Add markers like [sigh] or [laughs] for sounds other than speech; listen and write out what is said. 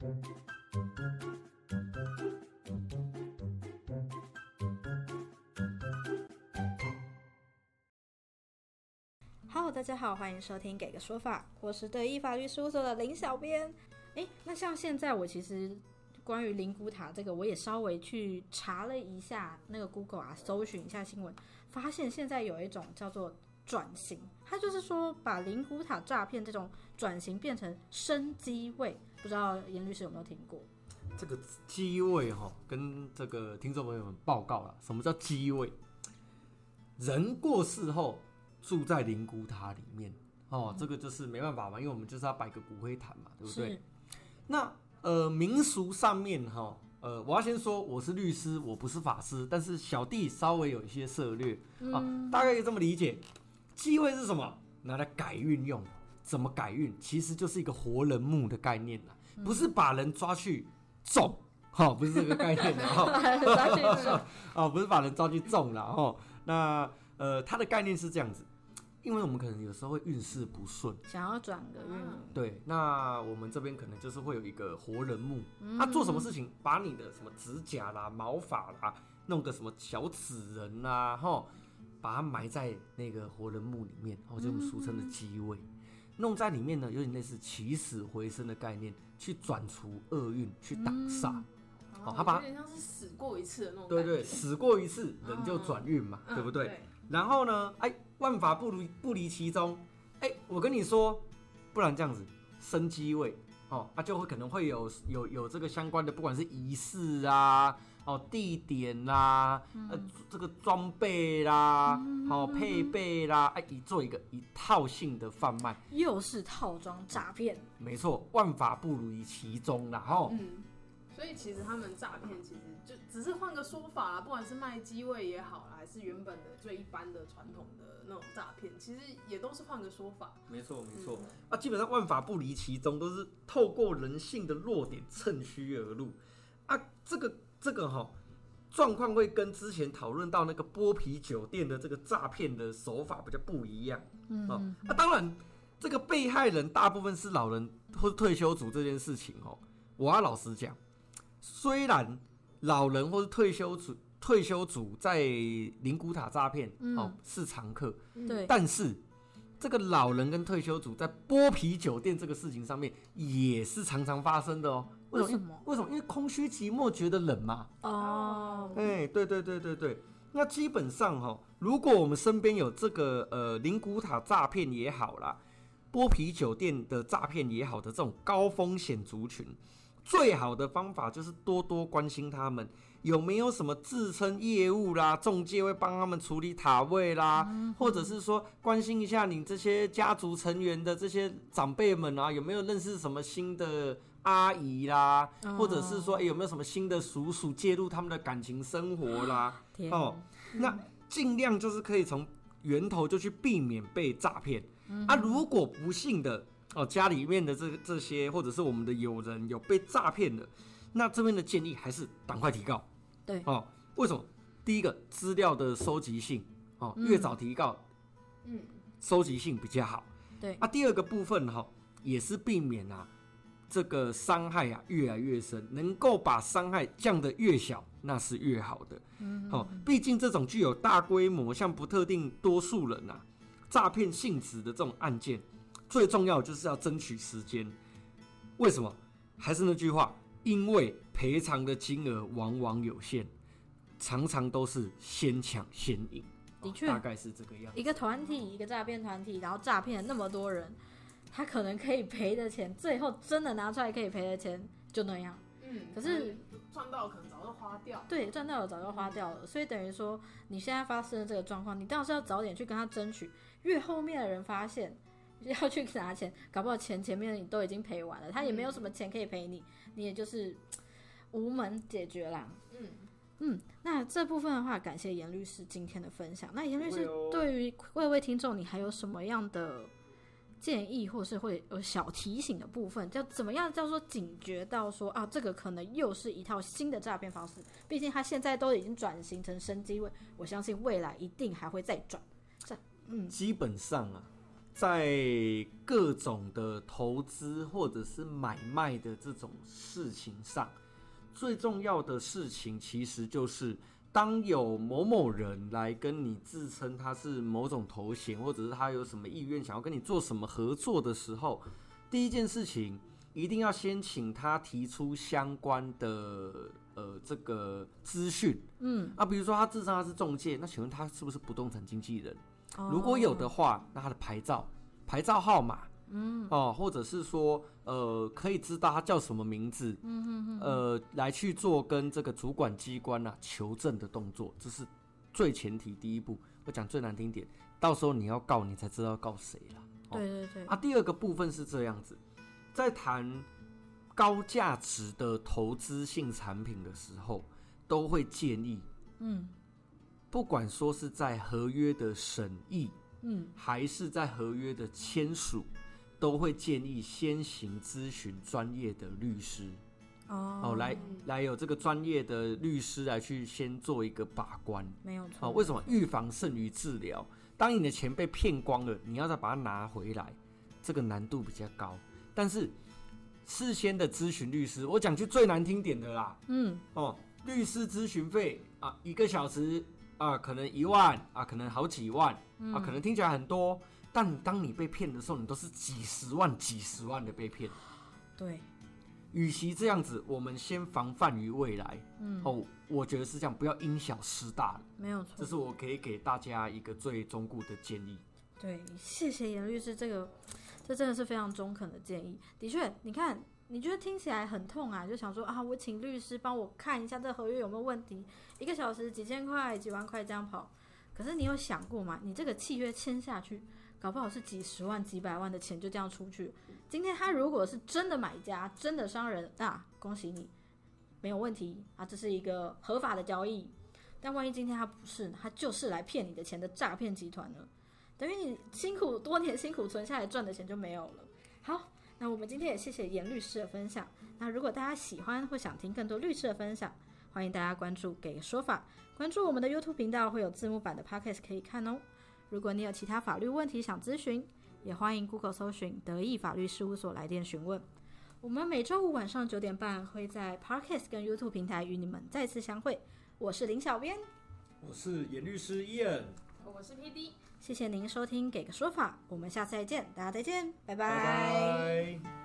Hello，大家好，欢迎收听《给个说法》，我是德意法律事务所的林小编。诶，那像现在我其实关于灵骨塔这个，我也稍微去查了一下那个 Google 啊，搜寻一下新闻，发现现在有一种叫做转型，他就是说把灵骨塔诈骗这种转型变成生机位，不知道严律师有没有听过？这个机位哈，跟这个听众朋友们报告了，什么叫机位？人过世后住在灵骨塔里面哦，这个就是没办法嘛，因为我们就是要摆个骨灰坛嘛，对不对？那呃民俗上面哈，呃，我要先说我是律师，我不是法师，但是小弟稍微有一些涉略啊，大概可以这么理解。机会是什么？拿来改运用。怎么改运？其实就是一个活人墓的概念啦，不是把人抓去种，哈、不是这个概念的哈。[laughs] 抓去是 [laughs] 哦，不是把人抓去种了哦。那呃，它的概念是这样子，因为我们可能有时候会运势不顺，想要转个运，对，那我们这边可能就是会有一个活人墓，他、做什么事情，把你的什么指甲啦、毛发啦，弄个什么小纸人啦，哈，把它埋在那个活人墓里面，哦，就我们俗称的机位。弄在里面呢，有点类似起死回生的概念，去转除厄运，去挡煞。哦他把有点像是死过一次的那种对对，死过一次人就转运嘛，嗯对不对？对然后呢，哎，万法不离不离其中，哎，我跟你说，不然这样子生机位哦，啊，就会可能会有有有这个相关的，不管是仪式啊，哦，地点啦，呃，这个装备啦，好、配备啦，哎，一做一个一套性的贩卖，又是套装诈骗，没错，万法不如于其中啦，哦，嗯，所以其实他们诈骗其实就只是换个说法啦，不管是卖机位也好啦，还是原本的最一般的传统的那种诈骗，其实也都是换个说法。没错，没错。啊，基本上万法不离其中，都是透过人性的弱点趁虚而入。啊，这个这个哈、状况会跟之前讨论到那个剥皮酒店的这个诈骗的手法比较不一样。嗯，哦，啊，当然，这个被害人大部分是老人或退休族这件事情哦，我要老实讲，虽然老人或是退休族退休族在灵骨塔诈骗、哦是常客，对，但是这个老人跟退休族在剥皮酒店这个事情上面也是常常发生的哦。为什么？为什么？因为空虚寂寞觉得冷嘛。哦，哎、对对对对对。那基本上哈、如果我们身边有这个呃灵骨塔诈骗也好啦，剥皮酒店的诈骗也好的这种高风险族群，最好的方法就是多多关心他们有没有什么自称业务啦，中介会帮他们处理塔位啦，或者是说关心一下你这些家族成员的这些长辈们啊，有没有认识什么新的阿姨啦，或者是说、哎有没有什么新的叔叔介入他们的感情生活啦？天哦，那尽量就是可以从源头就去避免被诈骗。啊，如果不幸的哦，家里面的这这些或者是我们的友人有被诈骗的，那这边的建议还是赶快提告对，哦。为什么？第一个资料的收集性哦，越早提告，嗯，收集性比较好。对啊，第二个部分哈、也是避免啊这个伤害啊越来越深，能够把伤害降得越小，那是越好的。嗯，哦，毕竟这种具有大规模像不特定多数人啊诈骗性质的这种案件，最重要就是要争取时间。为什么？还是那句话，因为赔偿的金额往往有限，常常都是先抢先赢。的确大概是这个样子。一个团体，一个诈骗团体，然后诈骗了那么多人，他可能可以赔的钱，最后真的拿出来可以赔的钱就那样。嗯，可是赚到可能早就花掉。对，赚到了早就花掉了，所以等于说你现在发生的这个状况，你倒是要早点去跟他争取。越后面的人发现要去拿钱，搞不好钱前面你都已经赔完了，他也没有什么钱可以赔你，你也就是无门解决啦。嗯嗯，那这部分的话，感谢严律师今天的分享。那严律师对于各位听众，你还有什么样的建议，或是会有小提醒的部分？叫怎么样叫做警觉到说啊，这个可能又是一套新的诈骗方式？毕竟他现在都已经转型成生机位，我相信未来一定还会再转。这嗯，基本上啊，在各种的投资或者是买卖的这种事情上，最重要的事情其实就是，当有某某人来跟你自称他是某种头衔，或者是他有什么意愿想要跟你做什么合作的时候，第一件事情一定要先请他提出相关的呃这个资讯。嗯，啊，比如说他自称他是中介，那请问他是不是不动产经纪人？哦如果有的话，那他的牌照、牌照号码，嗯，哦，或者是说，呃，可以知道他叫什么名字，呃，来去做跟这个主管机关啊求证的动作，这是最前提第一步。我讲最难听点，到时候你要告，你才知道告谁了。对对对，啊，第二个部分是这样子，在谈高价值的投资性产品的时候，都会建议，嗯不管说是在合约的审议，嗯，还是在合约的签署，都会建议先行咨询专业的律师哦哦，来来有这个专业的律师来去先做一个把关没有错，哦。为什么预防胜于治疗？当你的钱被骗光了，你要再把它拿回来，这个难度比较高。但是事先的咨询律师，我讲句最难听点的啦，嗯哦，律师咨询费啊，一个小时啊，可能一万啊，可能好几万啊，可能听起来很多，但当你被骗的时候，你都是几十万、几十万的被骗。对，与其这样子，我们先防范于未来。嗯，哦，我觉得是这样，不要因小失大了。没有错这，是我可以给大家一个最忠固的建议。对，谢谢严律师，这个这真的是非常中肯的建议。的确，你看，你觉得听起来很痛啊，就想说啊，我请律师帮我看一下这合约有没有问题，一个小时几千块、几万块这样跑。可是你有想过吗？你这个契约签下去，搞不好是几十万、几百万的钱就这样出去。今天他如果是真的买家、真的商人，啊，恭喜你，没有问题啊，这是一个合法的交易。但万一今天他不是，他就是来骗你的钱的诈骗集团呢？等于你辛苦多年辛苦存下来赚的钱就没有了。好，那我们今天也谢谢严律师的分享。那如果大家喜欢或想听更多律师的分享，欢迎大家关注“给个说法”，关注我们的 YouTube 频道，会有字幕版的 Podcast 可以看哦。如果你有其他法律问题想咨询，也欢迎 Google 搜寻德意法律事务所来电询问。我们每周五晚上九点半会在 Podcast 跟 YouTube 平台与你们再次相会。我是林小编，我是严律师伊恩，我是 PD。谢谢您收听《给个说法》，我们下次再见，大家再见，拜拜拜